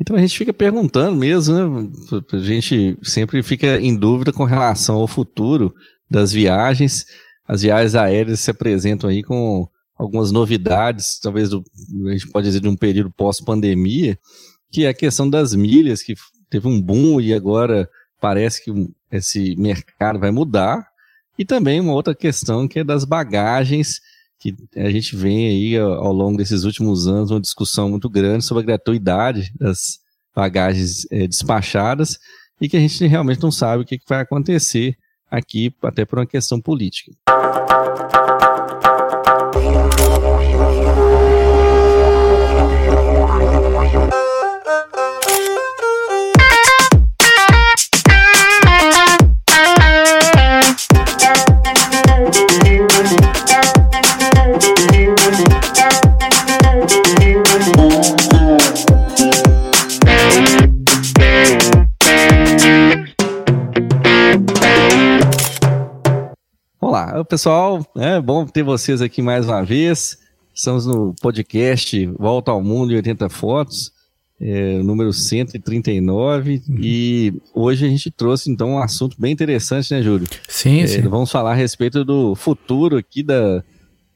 Então a gente fica perguntando mesmo, né? A gente sempre fica em dúvida com relação ao futuro das viagens. As viagens aéreas se apresentam aí com algumas novidades, talvez do, a gente pode dizer de um período pós-pandemia, que é a questão das milhas, que teve um boom e agora parece que esse mercado vai mudar. E também uma outra questão que é das bagagens, que a gente vem aí ao longo desses últimos anos uma discussão muito grande sobre a gratuidade das bagagens é, despachadas e que a gente realmente não sabe o que, que vai acontecer aqui, até por uma questão política. Pessoal, é bom ter vocês aqui mais uma vez. Estamos no podcast Volta ao Mundo em 80 Fotos, é, número 139, uhum. e hoje a gente trouxe então um assunto bem interessante, né, Júlio? Sim, é, sim. Vamos falar a respeito do futuro aqui da,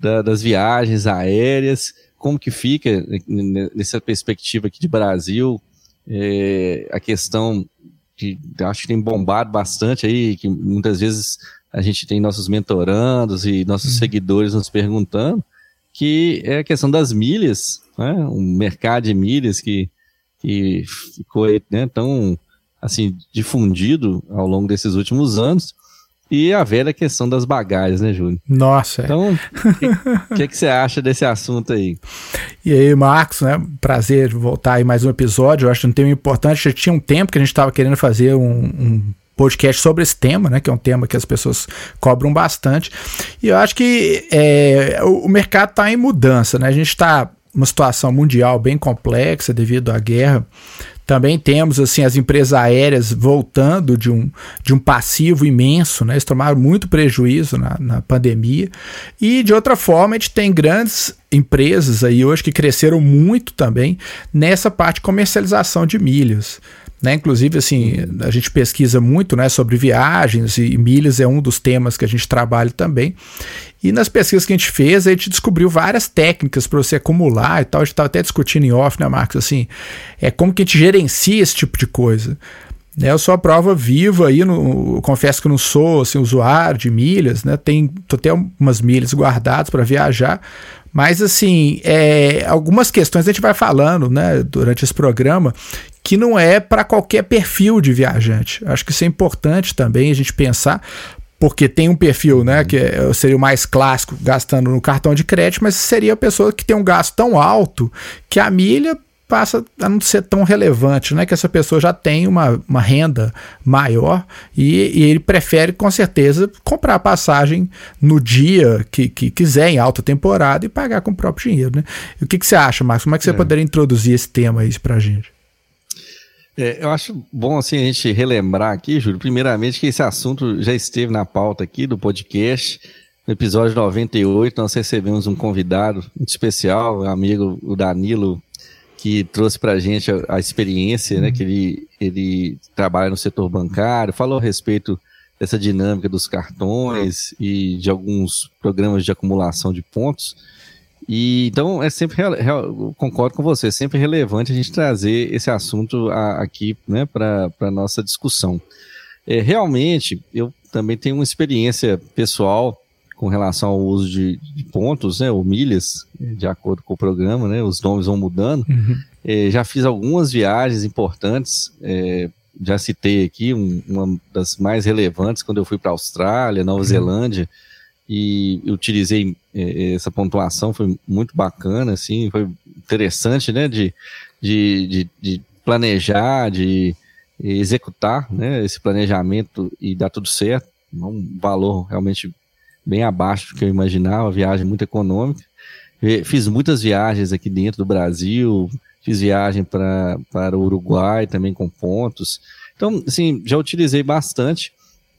da, das viagens aéreas, como que fica nessa perspectiva aqui de Brasil, é, a questão que acho que tem bombado bastante aí, que muitas vezes a gente tem nossos mentorandos e nossos uhum. seguidores nos perguntando, que é a questão das milhas, né? um mercado de milhas que, que ficou né, tão assim, difundido ao longo desses últimos anos. E a velha questão das bagagens, né, Júlio? Nossa. É. Então, o que, que, você acha desse assunto aí? E aí, Marcos, né? Prazer voltar aí mais um episódio. Eu acho um tema importante. Já tinha um tempo que a gente estava querendo fazer um, um podcast sobre esse tema, né? Que é um tema que as pessoas cobram bastante. E eu acho que é, o, mercado está em mudança, né? A gente está uma situação mundial bem complexa devido à guerra. Também temos assim as empresas aéreas voltando de um, de um passivo imenso, né? Eles tomaram muito prejuízo na, na pandemia. E de outra forma, a gente tem grandes empresas aí hoje que cresceram muito também nessa parte de comercialização de milhas. Né? Inclusive, assim, a gente pesquisa muito né, sobre viagens e milhas é um dos temas que a gente trabalha também. E nas pesquisas que a gente fez, a gente descobriu várias técnicas para você acumular e tal. A gente estava até discutindo em off, né, Marcos? Assim, é como que a gente gerencia esse tipo de coisa. Né, eu sou a prova viva aí, no, confesso que não sou assim, usuário de milhas, né? Tem, tô até umas milhas guardadas para viajar, mas assim, é, algumas questões a gente vai falando, né, durante esse programa que não é para qualquer perfil de viajante. Acho que isso é importante também a gente pensar, porque tem um perfil, né, que é, seria o mais clássico, gastando no cartão de crédito, mas seria a pessoa que tem um gasto tão alto que a milha passa a não ser tão relevante, né? Que essa pessoa já tem uma, uma renda maior e, e ele prefere, com certeza, comprar a passagem no dia que, que quiser, em alta temporada, e pagar com o próprio dinheiro, né? E o que, que você acha, Marcos? Como é que você é. poderia introduzir esse tema aí pra gente? É, eu acho bom assim a gente relembrar aqui, Júlio, primeiramente que esse assunto já esteve na pauta aqui do podcast. No episódio 98, nós recebemos um convidado muito especial, o amigo o Danilo, que trouxe para a gente a, experiência, né, que ele, ele trabalha no setor bancário, falou a respeito dessa dinâmica dos cartões e de alguns programas de acumulação de pontos. E então é sempre concordo com você, é sempre relevante a gente trazer esse assunto a, aqui, né, para a nossa discussão. É, realmente, eu também tenho uma experiência pessoal com relação ao uso de, de, pontos, né, ou milhas, de acordo com o programa, né, os nomes vão mudando. Uhum. É, já fiz algumas viagens importantes, é, já citei aqui um, uma das mais relevantes quando eu fui para a Austrália, Nova uhum. Zelândia, e utilizei é, essa pontuação, foi muito bacana, assim, foi interessante, né, de, de, de, de planejar, de executar, né, esse planejamento e dar tudo certo, um valor realmente bem abaixo do que eu imaginava, viagem muito econômica. Fiz muitas viagens aqui dentro do Brasil, fiz viagem para, para o Uruguai também com pontos. Então, assim, já utilizei bastante,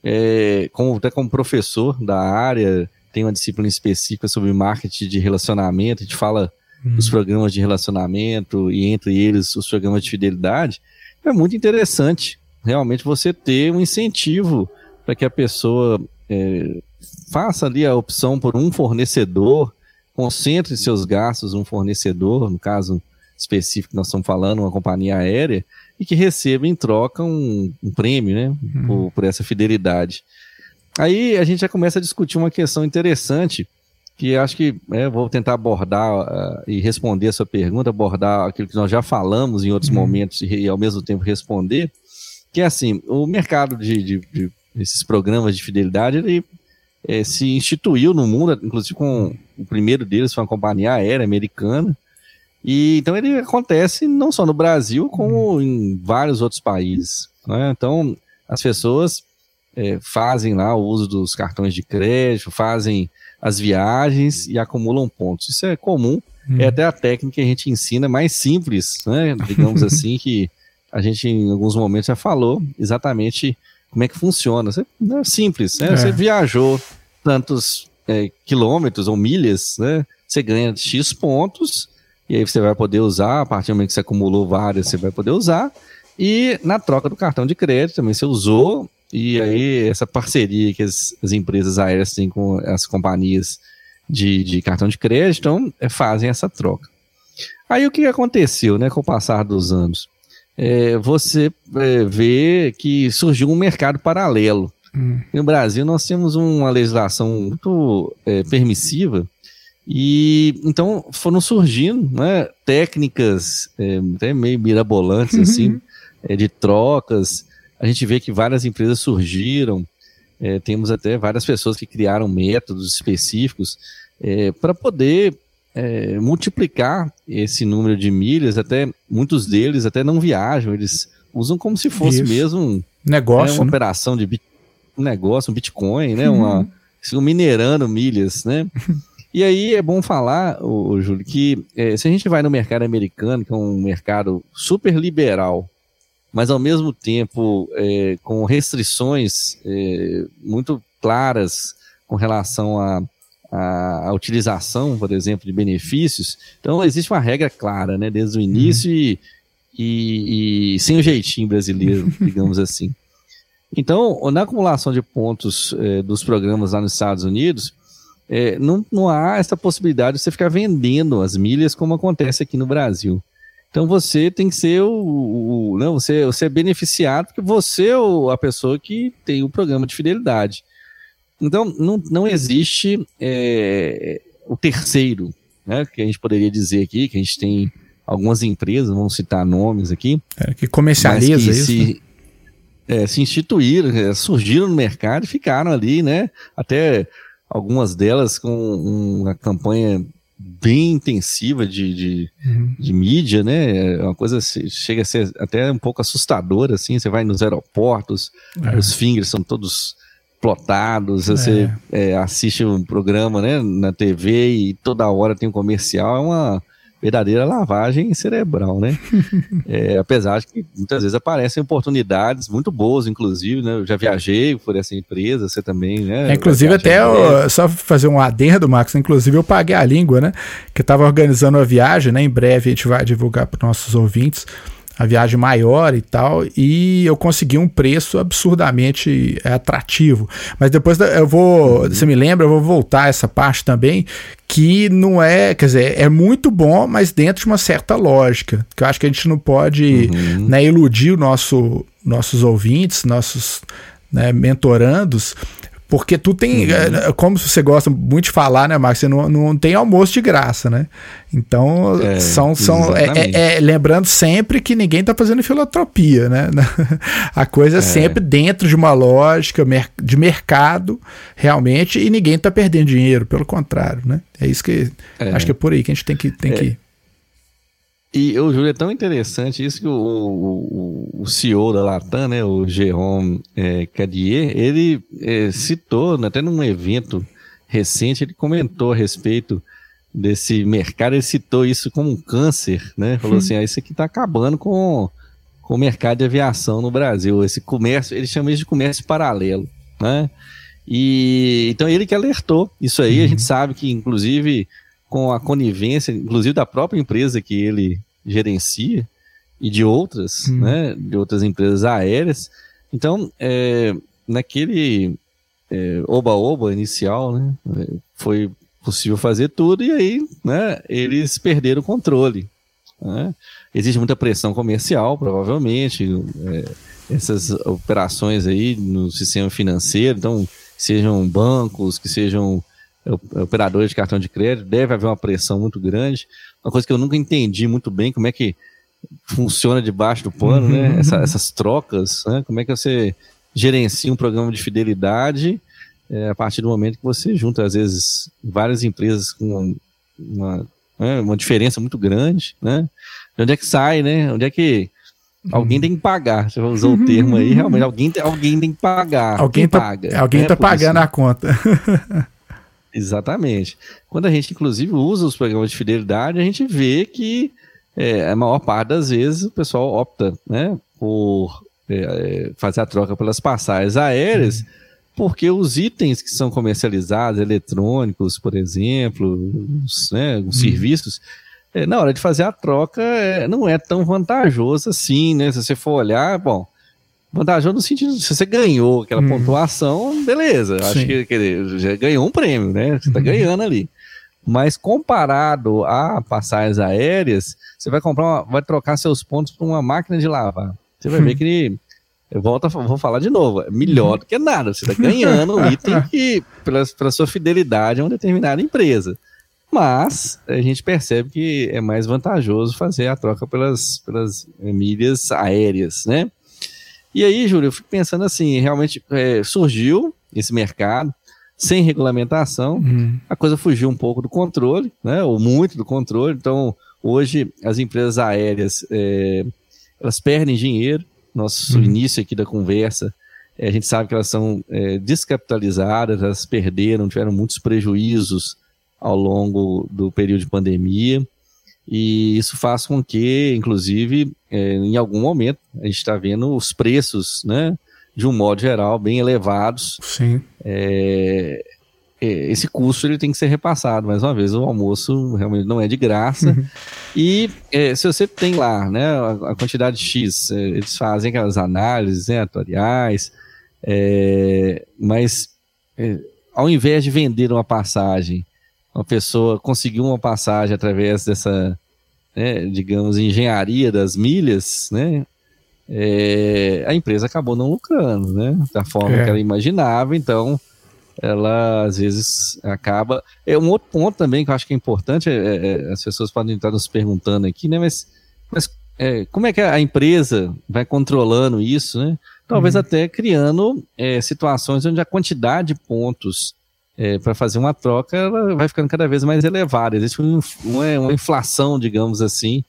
é, como, até como professor da área, tem uma disciplina específica sobre marketing de relacionamento, a gente fala uhum. os programas de relacionamento e entre eles os programas de fidelidade, é muito interessante realmente você ter um incentivo para que a pessoa é, faça ali a opção por um fornecedor, concentre seus gastos um fornecedor, no caso específico que nós estamos falando, uma companhia aérea, e que receba em troca um, um prêmio, né, uhum. por, por, essa fidelidade. Aí a gente já começa a discutir uma questão interessante, que acho que é, vou tentar abordar uh, e responder a sua pergunta, abordar aquilo que nós já falamos em outros uhum. momentos e, e, ao mesmo tempo responder, que é assim, o mercado de, de, de esses programas de fidelidade, ele é, se instituiu no mundo, inclusive com o primeiro deles foi uma companhia aérea americana, e então ele acontece não só no Brasil, como em vários outros países. Né? Então as pessoas é, fazem lá o uso dos cartões de crédito, fazem as viagens e acumulam pontos. Isso é comum, hum. é até a técnica que a gente ensina mais simples, né? digamos assim, que a gente em alguns momentos já falou exatamente como é que funciona. Você, é simples, né? É. Você viajou tantos é, quilômetros ou milhas, né? Você ganha X pontos e aí você vai poder usar, a partir do momento que você acumulou várias, você vai poder usar. E na troca do cartão de crédito também você usou, e aí essa parceria que as, as empresas aéreas têm com as companhias de, de cartão de crédito, então, é, fazem essa troca. Aí o que aconteceu né, com o passar dos anos? É, você é, vê que surgiu um mercado paralelo. Hum. No Brasil nós temos uma legislação muito é, permissiva e então foram surgindo né, técnicas é, até meio mirabolantes uhum. assim, é, de trocas. A gente vê que várias empresas surgiram, é, temos até várias pessoas que criaram métodos específicos é, para poder é, multiplicar esse número de milhas. Até muitos deles até não viajam, eles usam como se fosse Isso. mesmo negócio, né, uma né? operação de um negócio, um Bitcoin, né, uhum. uma, minerando milhas, né? E aí é bom falar, o Júlio, que é, se a gente vai no mercado americano, que é um mercado super liberal, mas ao mesmo tempo é, com restrições é, muito claras com relação à a, a, utilização, por exemplo, de benefícios. Então existe uma regra clara, né, desde o início uhum. e, e, e, sem o jeitinho brasileiro, digamos assim. Então, na acumulação de pontos é, dos programas lá nos Estados Unidos, é, não, não há essa possibilidade de você ficar vendendo as milhas como acontece aqui no Brasil. Então você tem que ser o, o não, você, você é beneficiado porque você é a pessoa que tem o programa de fidelidade. Então não, não existe é, o terceiro, né, que a gente poderia dizer aqui, que a gente tem algumas empresas, vamos citar nomes aqui, é, que comercializa que isso. Se, né? É, se instituíram, é, surgiram no mercado e ficaram ali, né? Até algumas delas com uma campanha bem intensiva de, de, uhum. de, mídia, né? É uma coisa chega a ser até um pouco assustadora, assim. Você vai nos aeroportos, é. os fingers são todos plotados, você é. É, assiste um programa né, na TV e toda hora tem um comercial, é uma verdadeira lavagem cerebral, né? é, apesar de que muitas vezes aparecem oportunidades muito boas, inclusive, né? Eu já viajei por essa empresa, você também, né? É, inclusive até, eu, só fazer um adendo, Max, inclusive eu paguei a língua, né? Que eu estava organizando a viagem, né? Em breve a gente vai divulgar para nossos ouvintes a viagem maior e tal, e eu consegui um preço absurdamente é, atrativo. Mas depois eu vou, uhum. você me lembra, eu vou voltar a essa parte também, que não é, quer dizer, é muito bom, mas dentro de uma certa lógica, que eu acho que a gente não pode uhum. né, iludir o nosso, nossos ouvintes, nossos né, mentorandos, porque tu tem, uhum. É, como você gosta muito de falar, né, Marcos? Você não, não tem almoço de graça, né? Então, é, são. são é, é, é, lembrando sempre que ninguém está fazendo filantropia, né? A coisa é, é sempre dentro de uma lógica de mercado, realmente, e ninguém está perdendo dinheiro, pelo contrário, né? É isso que. Acho que é por aí que a gente tem que. Tem que e o Júlio é tão interessante isso que o, o, o CEO da Latam, né, o Jerome é, Cadier, ele é, citou, né, até num evento recente, ele comentou a respeito desse mercado, ele citou isso como um câncer, né? Falou assim, ah, isso aqui está acabando com, com o mercado de aviação no Brasil, esse comércio, ele chama isso de comércio paralelo, né? E então ele que alertou isso aí, uhum. a gente sabe que inclusive com a conivência, inclusive da própria empresa que ele gerencia e de outras, hum. né, de outras empresas aéreas. Então, é, naquele é, oba-oba inicial, né, foi possível fazer tudo e aí, né, eles perderam o controle. Né? Existe muita pressão comercial, provavelmente, é, essas operações aí no sistema financeiro, então, sejam bancos, que sejam operadores de cartão de crédito, deve haver uma pressão muito grande. Uma coisa que eu nunca entendi muito bem, como é que funciona debaixo do pano, né? uhum. né? Essa, essas trocas, né? Como é que você gerencia um programa de fidelidade é, a partir do momento que você junta, às vezes, várias empresas com uma, né, uma diferença muito grande, né? De onde é que sai, né? Onde é que Alguém tem que pagar. Você usou o termo aí, realmente. Alguém, alguém tem que pagar. Alguém Quem tá, paga. Alguém está né? pagando a conta. Exatamente. Quando a gente, inclusive, usa os programas de fidelidade, a gente vê que é, a maior parte das vezes o pessoal opta né, por é, fazer a troca pelas passagens aéreas. Uhum porque os itens que são comercializados, eletrônicos, por exemplo, os, né, os hum. serviços, é, na hora de fazer a troca é, não é tão vantajoso assim, né? Se você for olhar, bom, vantajoso no sentido, se você ganhou aquela hum. pontuação, beleza, Sim. acho que quer já ganhou um prêmio, né? Você está uhum. ganhando ali. Mas comparado a passagens aéreas, você vai comprar, uma, vai trocar seus pontos por uma máquina de lavar. Você vai ver que ele eu volto, vou falar de novo, é melhor do que nada. Você está ganhando um item que, pela, pela sua fidelidade a uma determinada empresa. Mas a gente percebe que é mais vantajoso fazer a troca pelas, pelas milhas aéreas, né? E aí, Júlio, eu fico pensando assim, realmente é, surgiu esse mercado sem regulamentação, uhum. a coisa fugiu um pouco do controle, né? Ou muito do controle. Então, hoje as empresas aéreas é, elas perdem dinheiro, nosso uhum. início aqui da conversa, é, a gente sabe que elas são é, descapitalizadas, elas perderam, tiveram muitos prejuízos ao longo do período de pandemia, e isso faz com que, inclusive, é, em algum momento, a gente está vendo os preços, né, de um modo geral, bem elevados. Sim. É, é, esse custo ele tem que ser repassado. Mais uma vez, o almoço realmente não é de graça. Uhum. E é, se você tem lá né, a, quantidade X, é, eles fazem aquelas análises né, atuariais, é, mas ao invés de vender uma passagem, uma pessoa conseguiu uma passagem através dessa, né, digamos, engenharia das milhas, né? É, a empresa acabou não lucrando, né? Da forma que ela imaginava, então ela às vezes acaba. É um outro ponto também que eu acho que é importante, é, é, é, as pessoas podem estar nos perguntando aqui, né? Mas, mas é, como é que a empresa vai controlando isso, né? Talvez uhum. até criando é, situações onde a quantidade de pontos é, para fazer uma troca ela vai ficando cada vez mais elevada. Existe uma, uma inflação, digamos assim,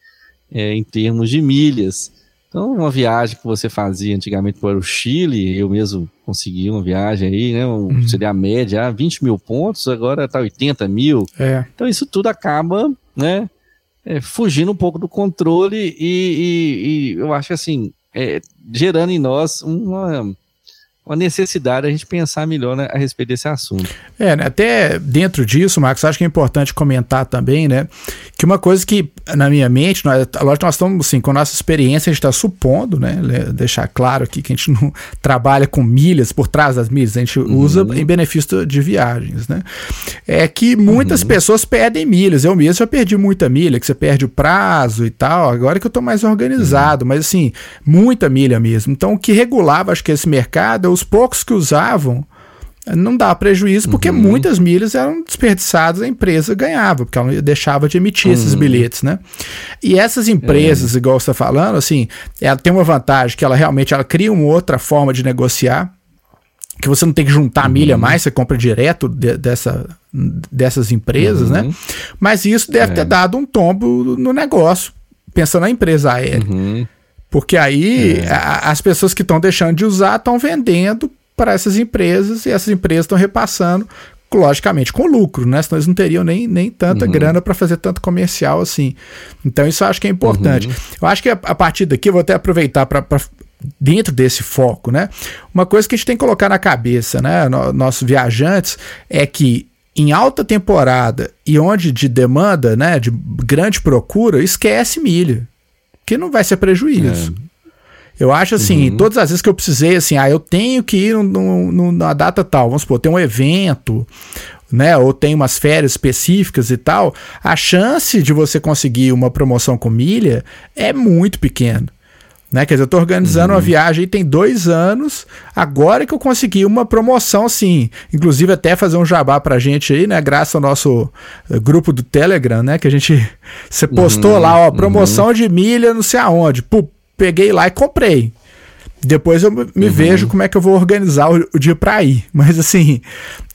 em termos de milhas. Então, uma viagem que você fazia antigamente para o Chile, eu mesmo consegui uma viagem aí, né? Um, uhum. Seria a média, 20 ah, mil pontos, agora está 80 mil. É. Então, isso tudo acaba, né? É, fugindo um pouco do controle e, e, e eu acho assim, é, gerando em nós uma uma necessidade a gente pensar melhor né, a respeito desse assunto. É, né, até dentro disso, Marcos, acho que é importante comentar também, né, que uma coisa que na minha mente, nós, lógico, nós estamos assim, com a nossa experiência, a gente está supondo, né, deixar claro aqui que a gente não trabalha com milhas por trás das milhas, a gente uhum. usa em benefício de viagens, né, é que muitas uhum. pessoas perdem milhas, eu mesmo já perdi muita milha, que você perde o prazo e tal, agora que eu estou mais organizado, uhum. mas assim, muita milha mesmo, então o que regulava, acho que esse mercado é os poucos que usavam, não dá prejuízo, porque uhum. muitas milhas eram desperdiçadas, a empresa ganhava, porque ela deixava de emitir uhum. esses bilhetes, né? E essas empresas, é. igual você está falando, assim, ela tem uma vantagem que ela realmente ela cria uma outra forma de negociar, que você não tem que juntar uhum. milha mais, você compra direto de, dessa, dessas empresas, né? Uhum. Mas isso deve é. ter dado um tombo no negócio, pensando na empresa aérea. Uhum. Porque aí é. a, as pessoas que estão deixando de usar estão vendendo para essas empresas e essas empresas estão repassando, logicamente, com lucro, né? Senão eles não teriam nem, nem tanta uhum. grana para fazer tanto comercial assim. Então isso eu acho que é importante. Uhum. Eu acho que a, a, partir daqui eu vou até aproveitar para dentro desse foco, né? Uma coisa que a gente tem que colocar na cabeça, né, nossos viajantes, é que em alta temporada e onde de demanda, né, de grande procura, esquece milha, que não vai ser prejuízo. É. Eu acho assim, uhum. todas as vezes que eu precisei, assim, ah, eu tenho que ir no, no, na data tal, vamos supor, tem um evento, né, ou tem umas férias específicas e tal, a chance de você conseguir uma promoção com milha é muito pequena. Né? Quer dizer, eu estou organizando uhum. uma viagem tem dois anos, agora que eu consegui uma promoção assim. Inclusive, até fazer um jabá pra gente aí, né? Graças ao nosso eh, grupo do Telegram, né? Que a gente. Você postou uhum. lá, ó, promoção uhum. de milha, não sei aonde. Pô, peguei lá e comprei. Depois eu me uhum. vejo como é que eu vou organizar o, o dia para ir. Mas assim,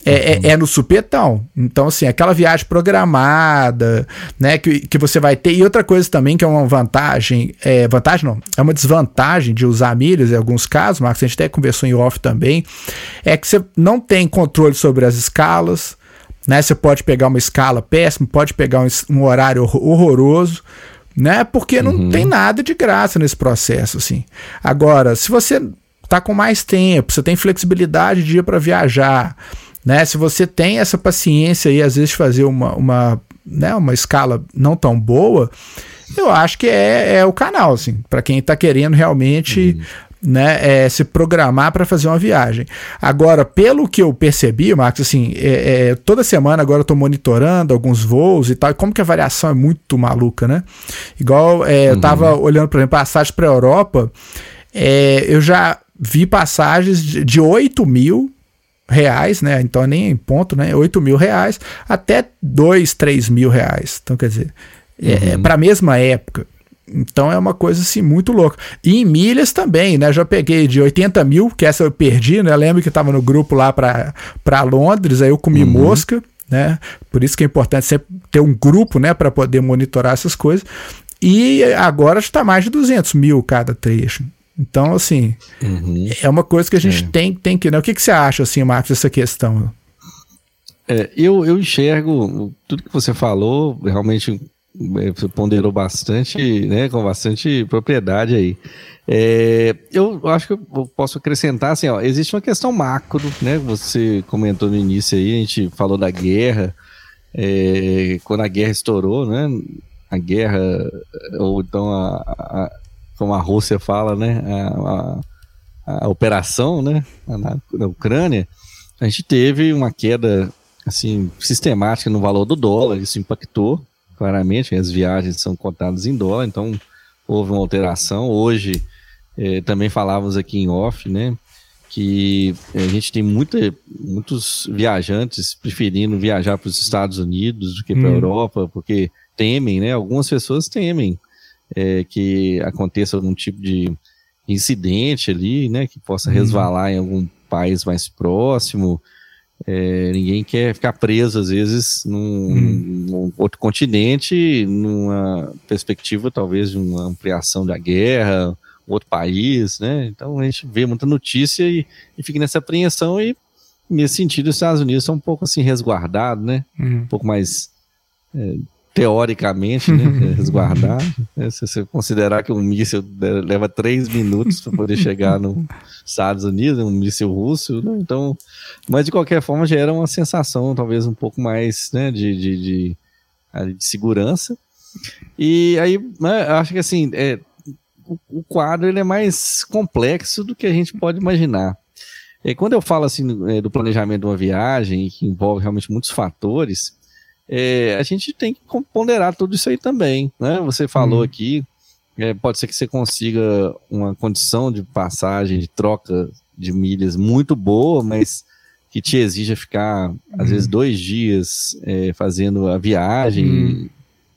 é, é, é, no supetão. Então, assim, aquela viagem programada, né, que, que você vai ter. E outra coisa também que é uma vantagem, é, vantagem não, é uma desvantagem de usar milhas em alguns casos, Marcos, a gente até conversou em off também, é que você não tem controle sobre as escalas, né, você pode pegar uma escala péssima, pode pegar um, um horário horroroso, né, porque não uhum. tem nada de graça nesse processo, assim. Agora, se você tá com mais tempo, você tem flexibilidade de ir para viajar, né? Se você tem essa paciência e às vezes fazer uma, uma, né, uma escala não tão boa, eu acho que é, é o canal, assim, para quem está querendo realmente. Uhum. Né, é, se programar para fazer uma viagem. Agora, pelo que eu percebi, Marcos, assim, é, é, toda semana agora eu estou monitorando alguns voos e tal, e como que a variação é muito maluca, né? Igual é, uhum. eu estava olhando, por exemplo, passagem para a Europa, é, eu já vi passagens de, de 8 mil reais, né? Então nem em ponto, né? 8 mil reais até 2, 3 mil reais. Então, quer dizer, é, é uhum. é para a mesma época. Então é uma coisa assim muito louca. E em milhas também, né? Já peguei de 80 mil, que essa eu perdi, né? Lembro que estava no grupo lá para Londres, aí eu comi uhum. mosca, né? Por isso que é importante sempre ter um grupo, né? Para poder monitorar essas coisas. E agora está mais de 200 mil cada trecho. Então, assim, uhum. é uma coisa que a gente é. tem, tem que. Né? O que, que você acha, assim, Marcos, dessa questão? É, eu, eu enxergo tudo que você falou, realmente ponderou bastante, né, com bastante propriedade aí. É, eu acho que eu posso acrescentar assim, ó, existe uma questão macro, né? Você comentou no início aí, a gente falou da guerra, é, quando a guerra estourou, né? A guerra, ou então a, a como a Rússia fala, né, a, a, a operação, né, na, na, Ucrânia, a gente teve uma queda assim sistemática no valor do dólar, isso impactou claramente, as viagens são cotadas em dólar, então houve uma alteração. Hoje eh, também falávamos aqui em off, né, que a gente tem muita, muitos viajantes preferindo viajar para os Estados Unidos do que para a hum. Europa, porque temem, né? Algumas pessoas temem é, que aconteça algum tipo de incidente ali, né, que possa uhum. resvalar em algum país mais próximo. É, ninguém quer ficar preso, às vezes, num, uhum. num, outro continente, numa perspectiva, talvez, de uma ampliação da guerra, outro país, né? Então a gente vê muita notícia e, e fica nessa apreensão e, nesse sentido, os Estados Unidos são um pouco assim resguardados, né? Uhum. Um pouco mais é, teoricamente, né, é resguardar. Né, se você considerar que um míssil leva três minutos para poder chegar nos Estados Unidos, um míssil russo, né, então, mas de qualquer forma gera uma sensação talvez um pouco mais né, de, de, de, de segurança. E aí, né, eu acho que assim, é, o, o, quadro ele é mais complexo do que a gente pode imaginar. E quando eu falo assim é, do planejamento de uma viagem, que envolve realmente muitos fatores, é, a gente tem que ponderar tudo isso aí também, né? Você falou uhum. aqui, é, pode ser que você consiga uma condição de passagem, de troca de milhas muito boa, mas que te exija ficar, uhum. às vezes, dois dias é, fazendo a viagem uhum.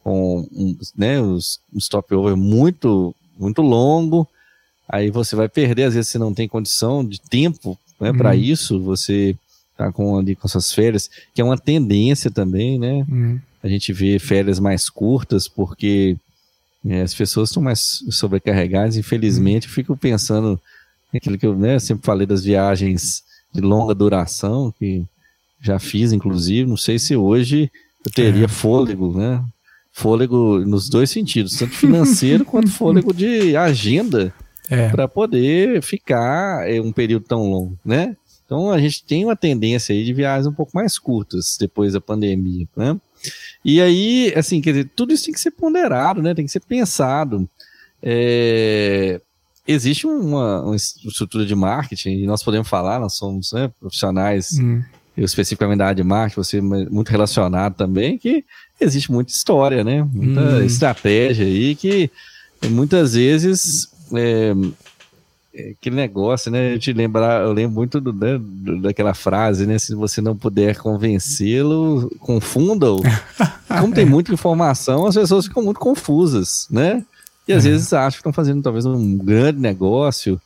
com um, né, os, um stopover muito, muito longo. Aí você vai perder, às vezes você não tem condição de tempo né, para uhum. isso, você tá com ali com suas férias, que é uma tendência também, né? Uhum. A gente vê férias mais curtas porque é, as pessoas estão mais sobrecarregadas. Infelizmente, uhum. eu fico pensando naquilo que eu né, sempre falei das viagens de longa duração, que já fiz, inclusive. Não sei se hoje eu teria é. fôlego, né? Fôlego nos dois sentidos, tanto financeiro quanto fôlego de agenda, é. para poder ficar um período tão longo, né? Então a gente tem uma tendência aí de viagens um pouco mais curtas depois da pandemia, né? E aí, assim, quer dizer, tudo isso tem que ser ponderado, né? Tem que ser pensado. É, existe uma, uma, estrutura de marketing, e nós podemos falar, nós somos né, profissionais, hum. eu especificamente da área de marketing, você é muito relacionado também, que existe muita história, né? Muita hum. estratégia aí que muitas vezes é, é, aquele negócio, né? Eu te lembrar, eu lembro muito do, né, daquela frase, né? Se você não puder convencê-lo, confunda-o. Como tem muita informação, as pessoas ficam muito confusas, né? E às é. vezes acham que estão fazendo talvez um grande negócio.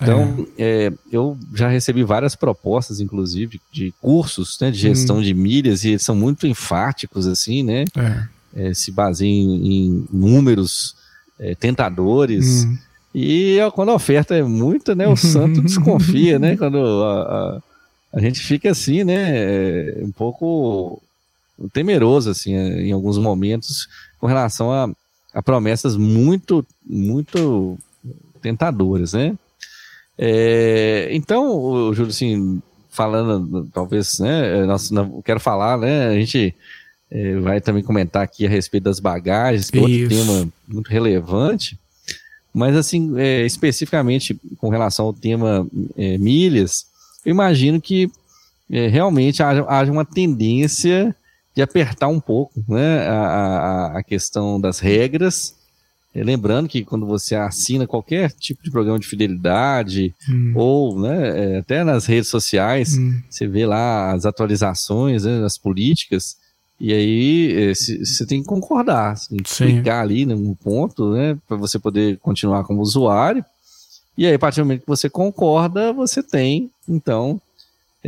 Então, é. É, eu já recebi várias propostas, inclusive, de cursos né, de gestão hum. de milhas, e eles são muito enfáticos, assim, né? É. é se baseiam em, em números é, tentadores. Hum. E quando a oferta é muita, né? O santo desconfia, né? Quando a, a, a, gente fica assim, né? Um pouco temeroso, assim, em alguns momentos, com relação a a promessas muito, muito tentadoras, né? É, então, Júlio, assim, falando, talvez, né, nós, não, quero falar, né, a gente é, vai também comentar aqui a respeito das bagagens, que é outro tema muito relevante, mas, assim, é, especificamente com relação ao tema é, milhas, eu imagino que é, realmente haja, haja uma tendência de apertar um pouco né, a, a, a questão das regras. Lembrando que quando você assina qualquer tipo de programa de fidelidade, hum. ou né, é, até nas redes sociais, hum. você vê lá as atualizações né, das políticas, e aí você é, tem que concordar, você tem que clicar ali num ponto, né, para você poder continuar como usuário. E aí, a partir do momento que você concorda, você tem, então,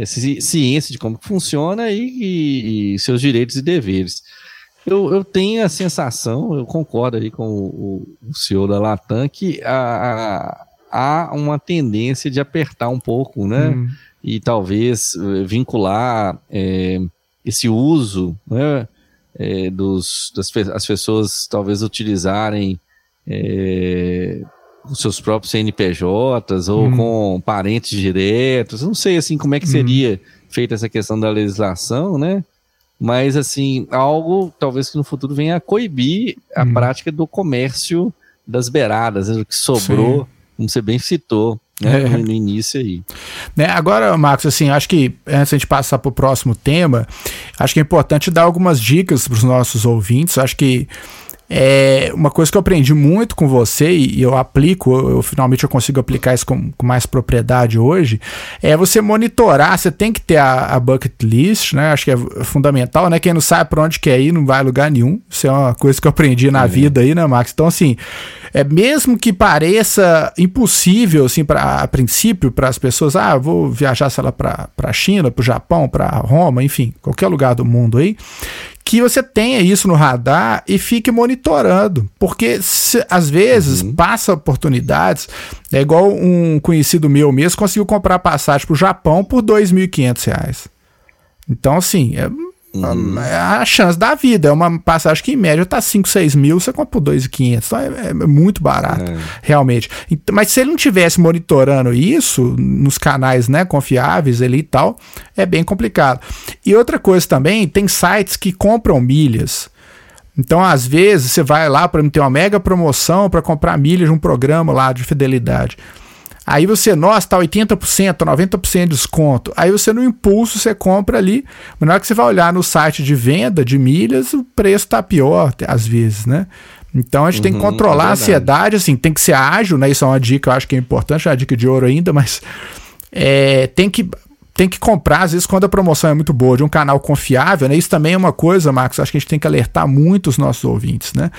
ciência de como funciona e, e, e, seus direitos e deveres. Eu, eu tenho a sensação, eu concordo aí com o, o senhor da Latam, que há, há uma tendência de apertar um pouco, né? Hum. E talvez eh, vincular é, esse uso, né? É, dos, das as pessoas talvez utilizarem é, com seus próprios CNPJs ou hum. com parentes diretos. Não sei assim como é que hum. seria feita essa questão da legislação, né? Mas assim, algo talvez que no futuro venha a coibir a hum. prática do comércio das beiradas, né, o que sobrou, Sim. como você bem citou. Né, é. no início aí. Né, agora, Marcos, assim, acho que antes de a gente passar para o próximo tema, acho que é importante dar algumas dicas para os nossos ouvintes. Acho que é uma coisa que eu aprendi muito com você e eu aplico, eu, eu finalmente eu consigo aplicar isso com, com, mais propriedade hoje, é você monitorar, você tem que ter a, a, bucket list, né? Acho que é fundamental, né? Quem não sabe para onde quer ir não vai a lugar nenhum. Isso é uma coisa que eu aprendi na é. vida aí, né, Max? Então, assim, é mesmo que pareça impossível, assim, pra, a princípio, para as pessoas, ah, vou viajar, sei lá, para a China, para o Japão, para Roma, enfim, qualquer lugar do mundo aí, que você tenha isso no radar e fique monitorando, porque se, às vezes uhum. passa oportunidades, é igual um conhecido meu mesmo conseguiu comprar passagem para o Japão por R$ 2.500. Então, assim, é, uhum. é a chance da vida. É uma passagem que em média tá 5, 6 mil, você compra por 2.500. Então é, é, muito barato, é. realmente. Mas se ele não tivesse monitorando isso nos canais né, confiáveis ali e tal, é bem complicado. E outra coisa também, tem sites que compram milhas. Então, às vezes, você vai lá para ter uma mega promoção para comprar milhas de um programa lá de fidelidade. Aí você, nossa, tá 80%, 90% de desconto. Aí você no impulso você compra ali, mas na hora que você vai olhar no site de venda de milhas, o preço tá pior às vezes, né? Então a gente uhum, tem que uhum, controlar é a ansiedade, assim, tem que ser ágil, né? Isso é uma dica, eu acho que é importante, é uma dica de ouro ainda, mas é, tem que tem que comprar, às vezes, quando a promoção é muito boa, de um canal confiável, né? Isso também é uma coisa, Marcos, acho que a gente tem que alertar muito os nossos ouvintes, né?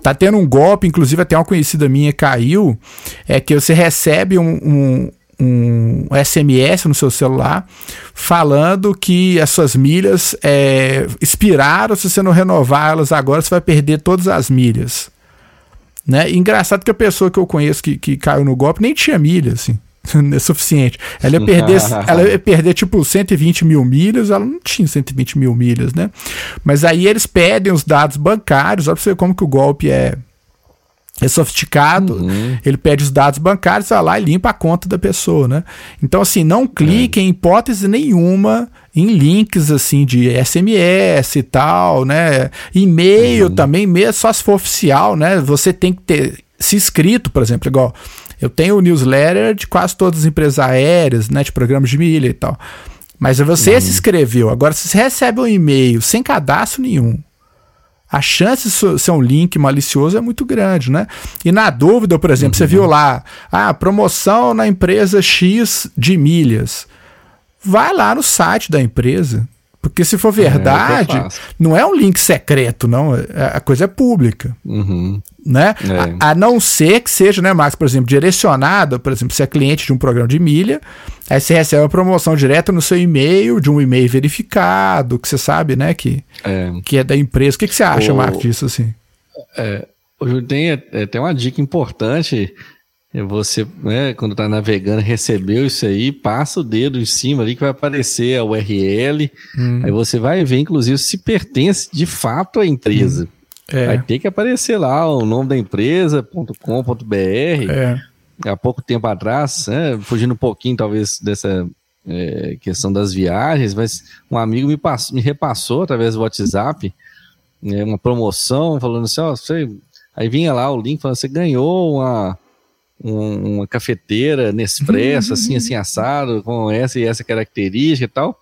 Tá tendo um golpe, inclusive até uma conhecida minha caiu, é que você recebe um, um um SMS no seu celular falando que as suas milhas é, expiraram, se você não renovar elas agora, você vai perder todas as milhas. Né? Engraçado que a pessoa que eu conheço que, que caiu no golpe nem tinha milha, assim. é suficiente. Ela ia perder, ela ia perder tipo 120 mil milhas, ela não tinha 120 mil milhas, né? Mas aí eles pedem os dados bancários, olha pra você como que o golpe é, é sofisticado, uhum. ele pede os dados bancários, vai lá e limpa a conta da pessoa, né? Então, assim, não clique é. em hipótese nenhuma em links, assim, de SMS e tal, né? E-mail uhum. também, mesmo só se for oficial, né? Você tem que ter se inscrito, por exemplo, igual eu tenho newsletter de quase todas as empresas aéreas, né? De programas de milha e tal. Mas você uhum. se inscreveu. Agora, se você recebe um e-mail sem cadastro nenhum, a chance de ser um link malicioso é muito grande, né? E na dúvida, por exemplo, uhum. você viu lá, ah, promoção na empresa X de milhas. Vai lá no site da empresa. Porque se for é, verdade, é não é um link secreto, não. É, a coisa é pública. Uhum. Né? É. A, a, não ser que seja, né, Max, por exemplo, direcionada, por exemplo, se é cliente de um programa de milha, aí você recebe uma promoção direta no seu e-mail, de um e-mail verificado, que você sabe, né, que é, que é da empresa. O que, que você acha, o, Marco, disso assim? É, tem, é, tem uma dica importante você, né, quando está navegando, recebeu isso aí, passa o dedo em cima ali que vai aparecer a URL. Hum. Aí você vai ver, inclusive, se pertence de fato à empresa. Hum. É. Vai ter que aparecer lá o nome da empresa.com.br. É. Há pouco tempo atrás, né, fugindo um pouquinho talvez dessa é, questão das viagens, mas um amigo me, passou, me repassou através do WhatsApp né, uma promoção falando assim, ó, você... aí vinha lá o link falando, você ganhou uma um, uma cafeteira Nespresso, uhum. assim, assim, assado, com essa e essa característica e tal.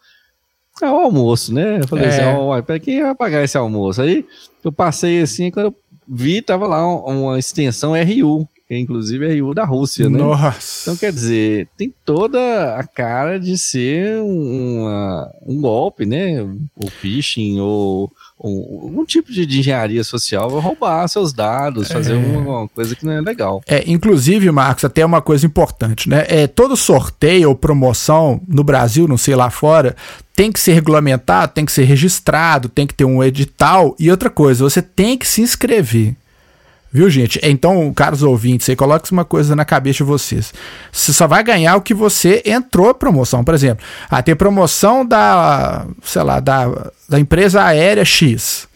É o almoço, né? Eu falei assim, é. assim, ó, para quem vai pagar esse almoço? Aí eu passei assim, quando eu vi, tava lá uma extensão RU, que é inclusive RU da Rússia, né? Nossa. Então, quer dizer, tem toda a cara de ser uma, um golpe, né? Ou phishing, ou um, um tipo de, engenharia social vai roubar seus dados, é. fazer uma, uma, coisa que não é legal. É, inclusive, Marcos, até uma coisa importante, né? É, todo sorteio ou promoção no Brasil, não sei lá fora, tem que ser regulamentado, tem que ser registrado, tem que ter um edital. E outra coisa, você tem que se inscrever. Viu, gente? Então, caros ouvintes, aí coloque uma coisa na cabeça de vocês. Você só vai ganhar o que você entrou promoção. Por exemplo, ah, tem promoção da, sei lá, da, da empresa aérea X.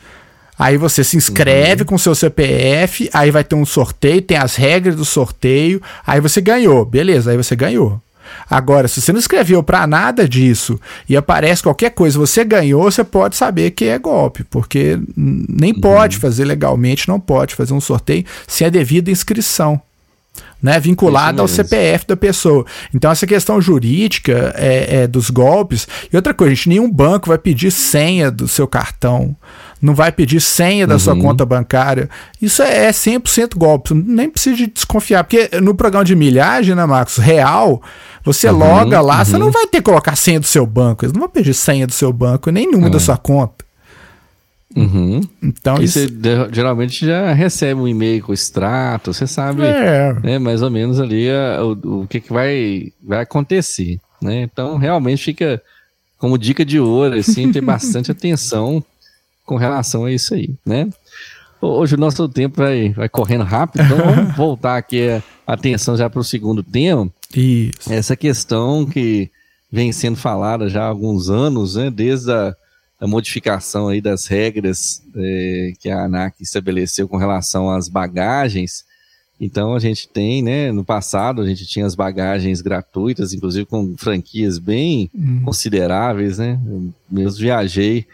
Aí você se inscreve uhum. com seu CPF, aí vai ter um sorteio, tem as regras do sorteio, aí você ganhou. Beleza, aí você ganhou. Agora, se você não escreveu para nada disso e aparece qualquer coisa, você ganhou, você pode saber que é golpe, porque nem uhum. pode fazer legalmente, não pode fazer um sorteio sem a devida inscrição. Né, vinculada ao CPF da pessoa. Então, essa questão jurídica é, é, dos golpes. E outra coisa, gente, nenhum banco vai pedir senha do seu cartão não vai pedir senha da uhum. sua conta bancária. Isso é 100% golpe, nem precisa de desconfiar, porque no programa de milhagem, né, Marcos, real, você uhum, loga lá, uhum. você não vai ter que colocar senha do seu banco, eles não vão pedir senha do seu banco, nem número da é. sua conta. Uhum. Então e isso... você geralmente já recebe um e-mail com extrato, você sabe é. né, mais ou menos ali a, o, o que, que vai, vai acontecer. Né? Então realmente fica como dica de ouro, assim, ter bastante atenção com relação a isso aí, né? Hoje o nosso tempo vai, vai correndo rápido, então vamos voltar aqui a atenção já para o segundo tema. Isso. Essa questão que vem sendo falada já há alguns anos, né? Desde a, a modificação aí das regras é, que a ANAC estabeleceu com relação às bagagens. Então a gente tem, né? No passado a gente tinha as bagagens gratuitas, inclusive com franquias bem hum. consideráveis, né? Eu mesmo viajei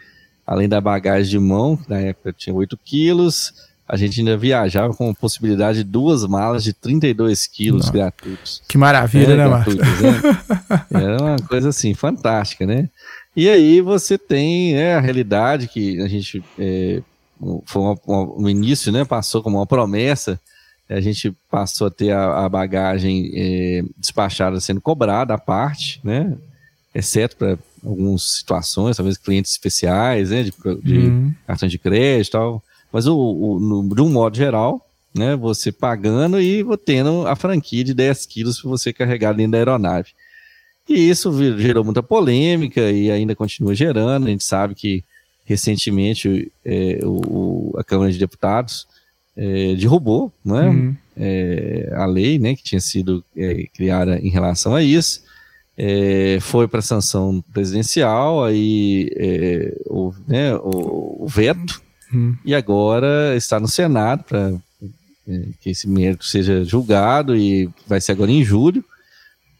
além da bagagem de mão, na época tinha 8 quilos, a gente ainda viajava com a possibilidade de duas malas de 32 quilos Não. gratuitos. Que maravilha, é, né, Marcos? Né? Era uma coisa assim, fantástica, né? E aí você tem né, a realidade que a gente é, foi uma, uma, no início, né? Passou como uma promessa. A gente passou a ter a, a bagagem é, despachada sendo cobrada à parte, né? Exceto para algumas situações, talvez clientes especiais, né, de, de uhum. cartão de crédito e tal. Mas o, o no, de um modo geral, né, você pagando e tendo a franquia de 10 quilos para você carregar dentro da aeronave. E isso gerou muita polêmica e ainda continua gerando. A gente sabe que recentemente é, o, a Câmara de Deputados é, derrubou né, uhum. é, a lei né, que tinha sido é, criada em relação a isso é, foi para sanção presidencial, aí é, o, né, o, o, veto, hum. e agora está no Senado para é, que esse mérito seja julgado e vai ser agora em julho.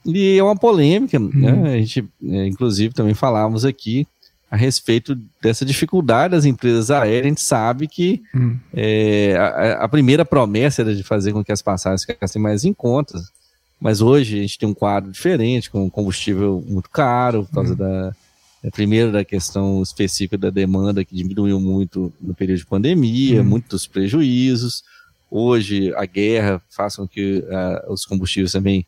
E é uma polêmica, uhum. né? A gente, é, inclusive, também falávamos aqui a respeito dessa dificuldade das empresas aéreas. A gente sabe que uhum. é, a, a, primeira promessa era de fazer com que as passagens ficassem mais em conta, mas hoje a gente tem um quadro diferente, com combustível muito caro, por causa uhum. da. É, primeiro, da questão específica da demanda, que diminuiu muito no período de pandemia, uhum. muitos prejuízos. Hoje, a guerra faz com que uh, os combustíveis também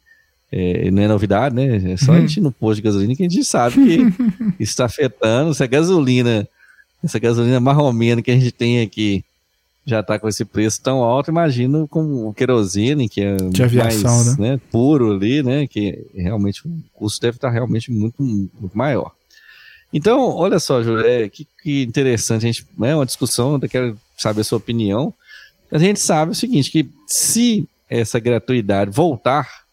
é, não é novidade, né? É só a gente no posto de gasolina que a gente sabe que está afetando. Se a gasolina, essa gasolina marromena que a gente tem aqui já está com esse preço tão alto, imagino com o querosene, que é de aviação, mais né? né? puro ali, né? Que realmente o custo deve estar tá realmente muito, muito maior. Então, olha só, Júlio, é, que, que interessante, a gente, é né, uma discussão, eu quero saber a sua opinião. A gente sabe o seguinte, que se essa gratuidade voltar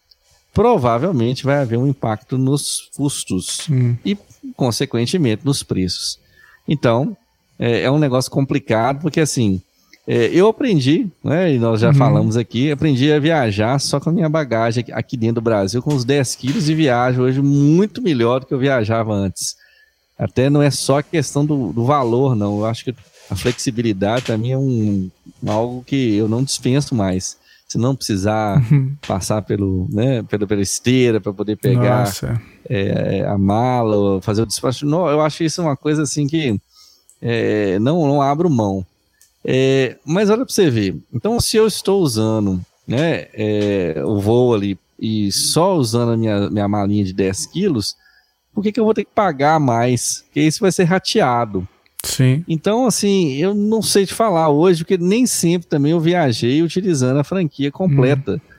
provavelmente vai haver um impacto nos custos hum. e, consequentemente, nos preços. Então, é, é um negócio complicado, porque assim, eu aprendi, né, e nós já uhum. falamos aqui, aprendi a viajar só com a minha bagagem aqui dentro do Brasil, com os 10 quilos e viajo hoje muito melhor do que eu viajava antes. Até não é só questão do, do valor, não. Eu acho que a flexibilidade para mim é um, algo que eu não dispenso mais se não precisar uhum. passar pelo, né, pela, pela esteira para poder pegar é, é, a mala, fazer o despacho. Não, eu acho isso uma coisa assim que é, não, não abro mão. É, mas olha para você ver. Então, se eu estou usando né, é, o voo ali e só usando a minha, minha malinha de 10 quilos, por que, que eu vou ter que pagar mais? Porque isso vai ser rateado. Sim. Então, assim, eu não sei te falar hoje, porque nem sempre também eu viajei utilizando a franquia completa. Hum.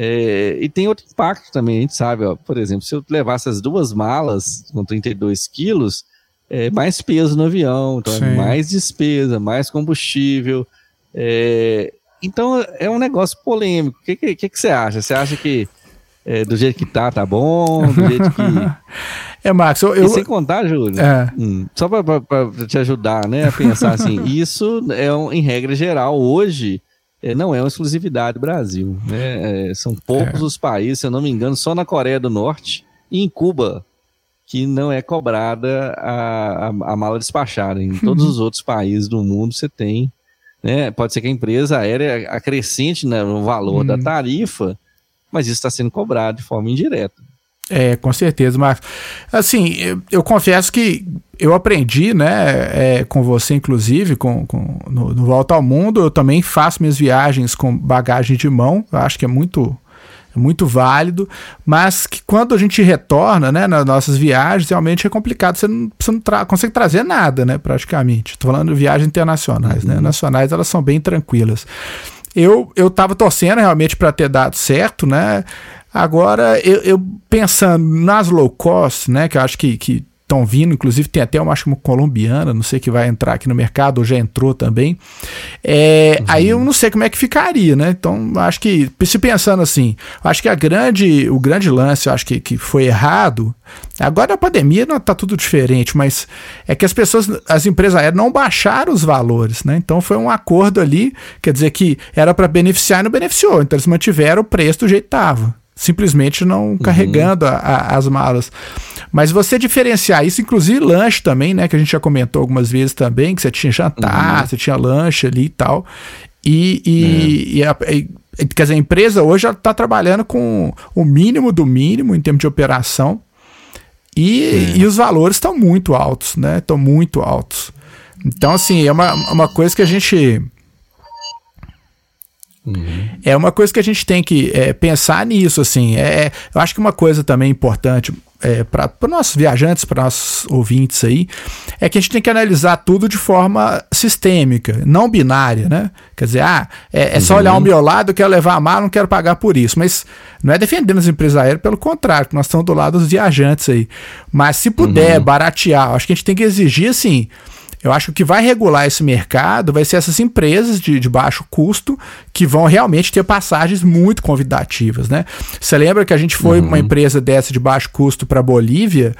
É, e tem outro impacto também, a gente sabe, ó, por exemplo, se eu levasse as duas malas com 32 quilos, é mais peso no avião, então é mais despesa, mais combustível. É, então é um negócio polêmico. O que, que, que, você acha? Você acha que é, do jeito que tá, tá bom? Do jeito que. É, Max, eu. eu... Sem contar, Júlio, é. hum, só para te ajudar né, a pensar assim, isso é um, em regra geral, hoje. É, não é uma exclusividade do Brasil. Né? É, são poucos é. os países, se eu não me engano, só na Coreia do Norte e em Cuba, que não é cobrada a, a, a mala despachada. Em todos os outros países do mundo você tem. Né? Pode ser que a empresa aérea acrescente né, no valor da uhum. tarifa, mas isso está sendo cobrado de forma indireta. É, com certeza, Marcos. Assim, eu, eu, confesso que eu aprendi, né, é, com você, inclusive, com, com no, no, Volta ao Mundo, eu também faço minhas viagens com bagagem de mão, eu acho que é muito, muito válido, mas que quando a gente retorna, né, nas nossas viagens, realmente é complicado, você não, você não tra consegue trazer nada, né, praticamente. Estou falando de viagens internacionais, né, uhum. né, nacionais elas são bem tranquilas. Eu, eu tava torcendo realmente para ter dado certo, né? Agora, eu, eu, pensando nas low cost, né, que eu acho que, que estão vindo, inclusive tem até uma, acho uma colombiana, não sei que vai entrar aqui no mercado, ou já entrou também. É, uhum. Aí eu não sei como é que ficaria, né? Então, acho que, se pensando assim, acho que a grande, o grande lance, acho que, que foi errado. Agora a pandemia não tá tudo diferente, mas é que as pessoas, as empresas aéreas não baixaram os valores, né? Então foi um acordo ali, quer dizer que era para beneficiar e não beneficiou. Então eles mantiveram o preço do jeito que estava simplesmente não uhum. carregando a, a, as malas. Mas você diferenciar isso, inclusive lanche também, né? Que a gente já comentou algumas vezes também, que você tinha jantar, uhum. você tinha lanche ali e tal. E, e, é. e, a, e quer dizer, a empresa hoje está trabalhando com o mínimo do mínimo em termos de operação. E, é. e os valores estão muito altos, né? Estão muito altos. Então, assim, é uma, uma coisa que a gente Uhum. É uma coisa que a gente tem que é, pensar nisso, assim. É, é eu acho que uma coisa também importante é, para nossos viajantes, para nossos ouvintes aí, é que a gente tem que analisar tudo de forma sistêmica, não binária, né? Quer dizer, ah, é, é só uhum. olhar o meu lado, eu quero levar a mala, não quero pagar por isso. Mas não é defendendo as empresas aéreas, pelo contrário, nós estamos do lado dos viajantes aí. Mas se puder uhum. baratear, acho que a gente tem que exigir, assim, eu acho que o que vai regular esse mercado vai ser essas empresas de, de baixo custo que vão realmente ter passagens muito convidativas, né? Você lembra que a gente foi uhum. uma empresa dessa de baixo custo para Bolívia?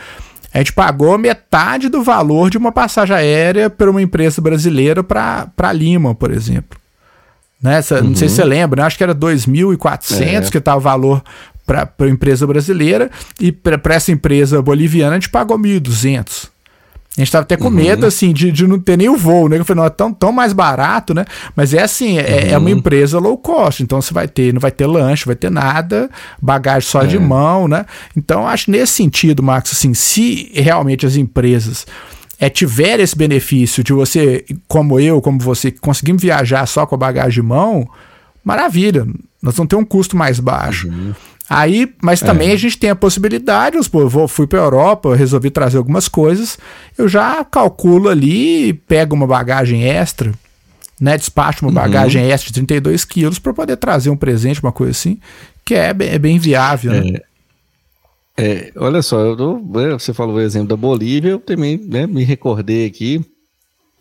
A gente pagou metade do valor de uma passagem aérea para uma empresa brasileira para Lima, por exemplo. Né? Uhum. Não sei se você uhum. lembra, né? acho que era 2.400 é. que estava o valor para a empresa brasileira e para essa empresa boliviana a gente pagou 1.200. A gente tava até com uhum. medo, assim, de, de não ter nem o voo, né? Eu falei, não, é tão, tão mais barato, né? Mas é assim, é, uhum. é uma uhum. empresa low cost, então você vai ter, não vai ter lanche, vai ter nada, bagagem só é. de mão, né? Então, acho nesse sentido, Max, assim, se realmente as empresas é, tiver esse benefício de você, como eu, como você, conseguimos viajar só com a bagagem de mão, maravilha, nós vamos ter um custo mais baixo. Uhum. Aí, mas também é. a gente tem a possibilidade, eu vou, fui para Europa, resolvi trazer algumas coisas, eu já calculo ali, pego uma bagagem extra, né, despacho uma uhum. bagagem extra de 32 quilos para poder trazer um presente, uma coisa assim, que é, é bem viável, né? É. É, olha só, eu né, você falou o exemplo da Bolívia, eu também né, me recordei aqui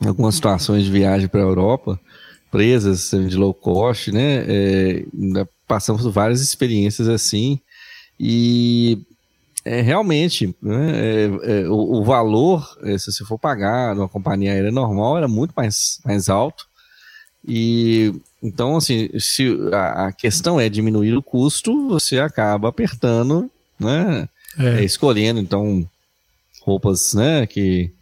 algumas situações de viagem para a Europa, presas de low cost, né? É, passamos por várias experiências assim e é, realmente né, é, é, o, o, valor, é, se você for pagar numa companhia aérea normal, era muito mais, mais alto. E então, assim, se a, a questão é diminuir o custo, você acaba apertando, né? É. escolhendo então roupas, né? Que é,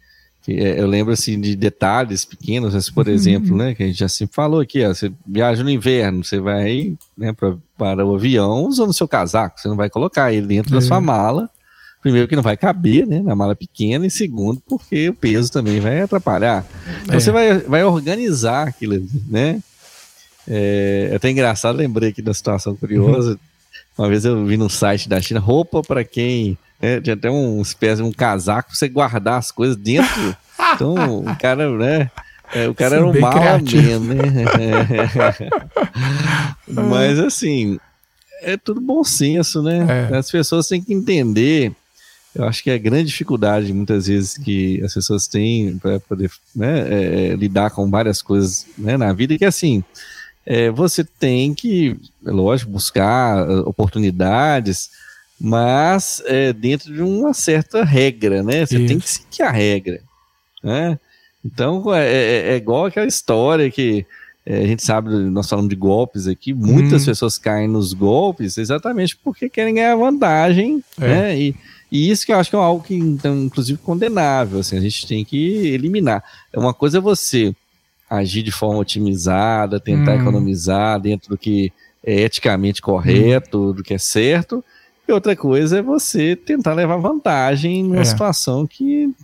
eu lembro assim de detalhes pequenos, assim, por uhum. exemplo, né, que a gente já sempre falou aqui, ó, você viaja no inverno, você vai né, pra, para o avião usando o seu casaco, você não vai colocar ele dentro da sua mala. Primeiro que não vai caber, né, na mala pequena, e segundo porque o peso também vai atrapalhar. Então é. você vai, vai organizar aquilo, né? É, é até engraçado, lembrei aqui da situação curiosa. Uhum. Uma vez eu vi no site da China roupa para quem é, tinha até um espécie um casaco pra você guardar as coisas dentro. Então, o cara, né? É, o cara era um mal mesmo, né? Mas assim, é tudo bom senso, né? É. As pessoas têm que entender. Eu acho que é a grande dificuldade, muitas vezes, que as pessoas têm para poder né, é, é, lidar com várias coisas né, na vida, que assim, é, você tem que, lógico, buscar uh, oportunidades, mas é, dentro de uma certa regra, né? Você Isso. tem que seguir a regra, né? Então é, é, é igual aquela história que é, a gente sabe, nós falamos de golpes aqui, muitas hum. pessoas caem nos golpes exatamente porque querem ganhar vantagem, é. né? E, e isso que eu acho que é algo que, então, inclusive, condenável, assim, a gente tem que eliminar. É uma coisa é você agir de forma otimizada, tentar hum. economizar dentro do que é eticamente correto, hum. do que é certo, e outra coisa é você tentar levar vantagem numa é. situação que,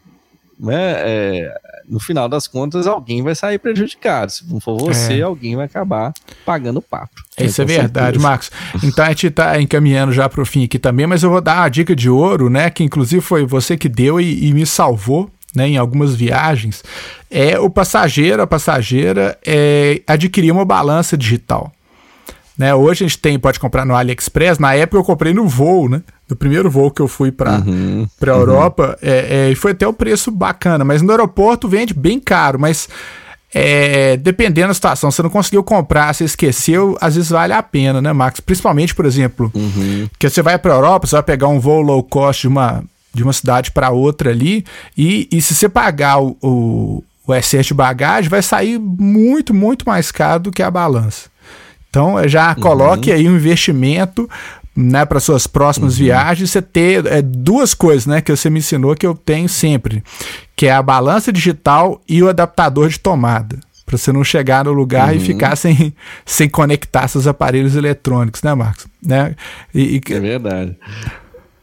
né, é, no final das contas, alguém vai sair prejudicado. Se não for você, é. alguém vai acabar pagando o papo. Isso é verdade, certeza. Marcos. Então a gente está encaminhando já para o fim aqui também, mas eu vou dar a dica de ouro, né? Que inclusive foi você que deu e, e me salvou. Né, em algumas viagens, é o passageiro, a passageira é, adquirir uma balança digital. Né? Hoje a gente tem, pode comprar no AliExpress. Na época eu comprei no voo, né? No primeiro voo que eu fui para uhum, a Europa. Uhum. É, é, foi até o preço bacana. Mas no aeroporto vende bem caro. Mas é, dependendo da situação, você não conseguiu comprar, você esqueceu, às vezes vale a pena, né, Max? Principalmente, por exemplo, uhum. que você vai para a Europa, você vai pegar um voo low cost de uma, de uma cidade para outra ali. E, e se você pagar o, o, o excesso de bagagem, vai sair muito, muito mais caro do que a balança. Então já coloque uhum. aí um investimento né, para suas próximas uhum. viagens, você ter é, duas coisas né, que você me ensinou que eu tenho sempre, que é a balança digital e o adaptador de tomada. Para você não chegar no lugar uhum. e ficar sem, sem conectar seus aparelhos eletrônicos, né, Marcos? Né? E, e... É verdade.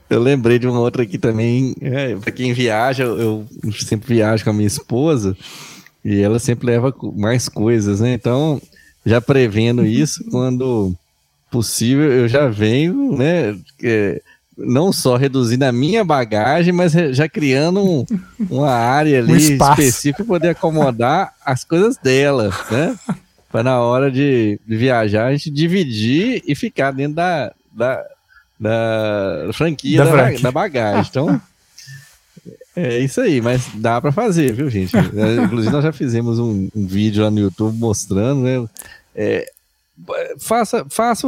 Eu lembrei de uma outra aqui também. É, para quem viaja, eu, eu sempre viajo com a minha esposa e ela sempre leva mais coisas, né? Então, já prevendo isso, quando possível, eu já venho, né? É, não só reduzindo a minha bagagem, mas já criando um, uma área ali um específica para poder acomodar as coisas dela, né? Para na hora de, viajar a gente dividir e ficar dentro da, da, da franquia da, da, da bagagem. Então, é isso aí, mas dá para fazer, viu, gente? É, inclusive, nós já fizemos um, um, vídeo lá no YouTube mostrando, né? É, faça, faça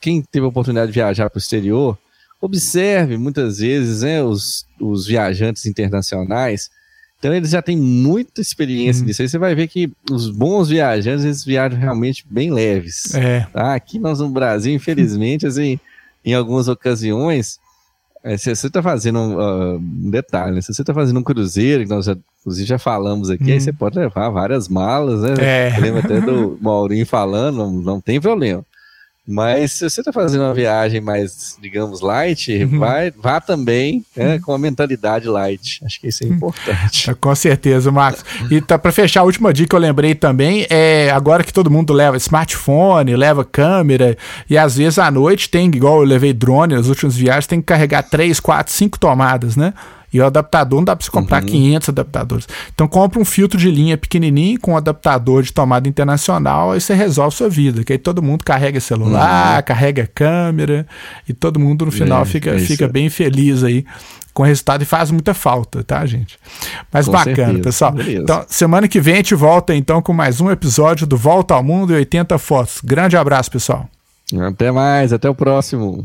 quem teve a oportunidade de viajar para o exterior, observe muitas vezes né, os, os viajantes internacionais Então eles já têm muita experiência uhum. nisso. Aí você vai ver que os bons viajantes, eles viajam realmente bem leves. É. Tá? Aqui nós no Brasil, infelizmente, assim, em algumas ocasiões, é, se você está fazendo um, uh, um detalhe, né? se você está fazendo um cruzeiro, que nós já, inclusive já falamos aqui, aí uhum. você pode levar várias malas, né? É. Eu lembro até do Maurinho falando, não, não tem problema. Mas se você está fazendo uma viagem mais, digamos, light, uhum. vai, vá também né, com a mentalidade light. Acho que isso é importante. com certeza, Marcos. E tá, para fechar, a última dica que eu lembrei também é agora que todo mundo leva smartphone, leva câmera, e às vezes à noite tem, igual eu levei drone nas últimas viagens, tem que carregar 3, 4, 5 tomadas, né? E o adaptador não dá para você comprar uhum. 500 adaptadores. Então compra um filtro de linha pequenininho com um adaptador de tomada internacional, aí você resolve sua vida. Que aí todo mundo carrega celular, uhum. carrega câmera e todo mundo no final é, fica, é fica bem feliz aí com o resultado e faz muita falta, tá, gente? Mas com bacana, certeza. pessoal. Beleza. Então, semana que vem a gente volta então com mais um episódio do Volta ao Mundo e 80 Fotos. Grande abraço, pessoal. Até mais, até o próximo.